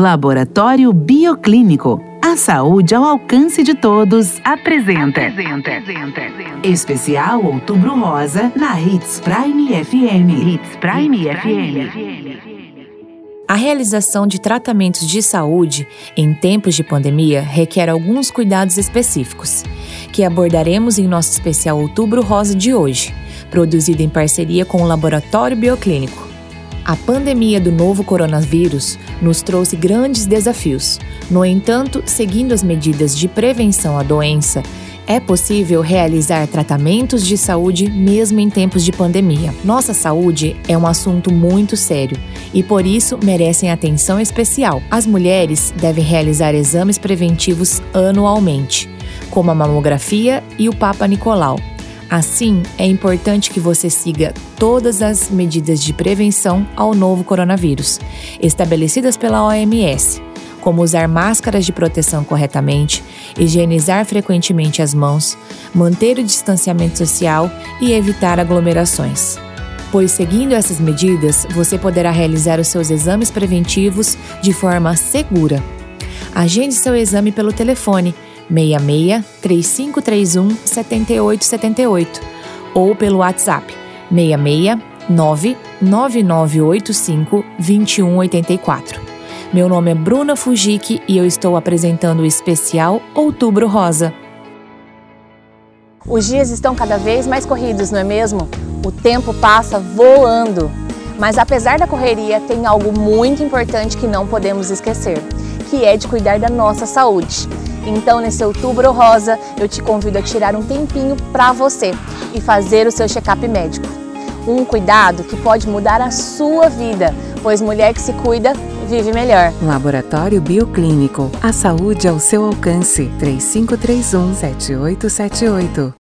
Laboratório Bioclínico. A saúde ao alcance de todos apresenta. Especial Outubro Rosa na Hits Prime FM. Hits Prime, FM. A realização de tratamentos de saúde em tempos de pandemia requer alguns cuidados específicos, que abordaremos em nosso especial Outubro Rosa de hoje, produzido em parceria com o Laboratório Bioclínico. A pandemia do novo coronavírus nos trouxe grandes desafios. No entanto, seguindo as medidas de prevenção à doença, é possível realizar tratamentos de saúde mesmo em tempos de pandemia. Nossa saúde é um assunto muito sério e por isso merecem atenção especial. As mulheres devem realizar exames preventivos anualmente, como a mamografia e o Papa Nicolau Assim, é importante que você siga todas as medidas de prevenção ao novo coronavírus, estabelecidas pela OMS, como usar máscaras de proteção corretamente, higienizar frequentemente as mãos, manter o distanciamento social e evitar aglomerações. Pois seguindo essas medidas, você poderá realizar os seus exames preventivos de forma segura. Agende seu exame pelo telefone 66 3531 7878 ou pelo WhatsApp 66 99985 2184. Meu nome é Bruna Fujiki e eu estou apresentando o especial Outubro Rosa. Os dias estão cada vez mais corridos, não é mesmo? O tempo passa voando. Mas apesar da correria, tem algo muito importante que não podemos esquecer, que é de cuidar da nossa saúde. Então, nesse outubro rosa, eu te convido a tirar um tempinho para você e fazer o seu check-up médico. Um cuidado que pode mudar a sua vida, pois mulher que se cuida vive melhor. Laboratório Bioclínico. A saúde ao seu alcance. 3531 7878.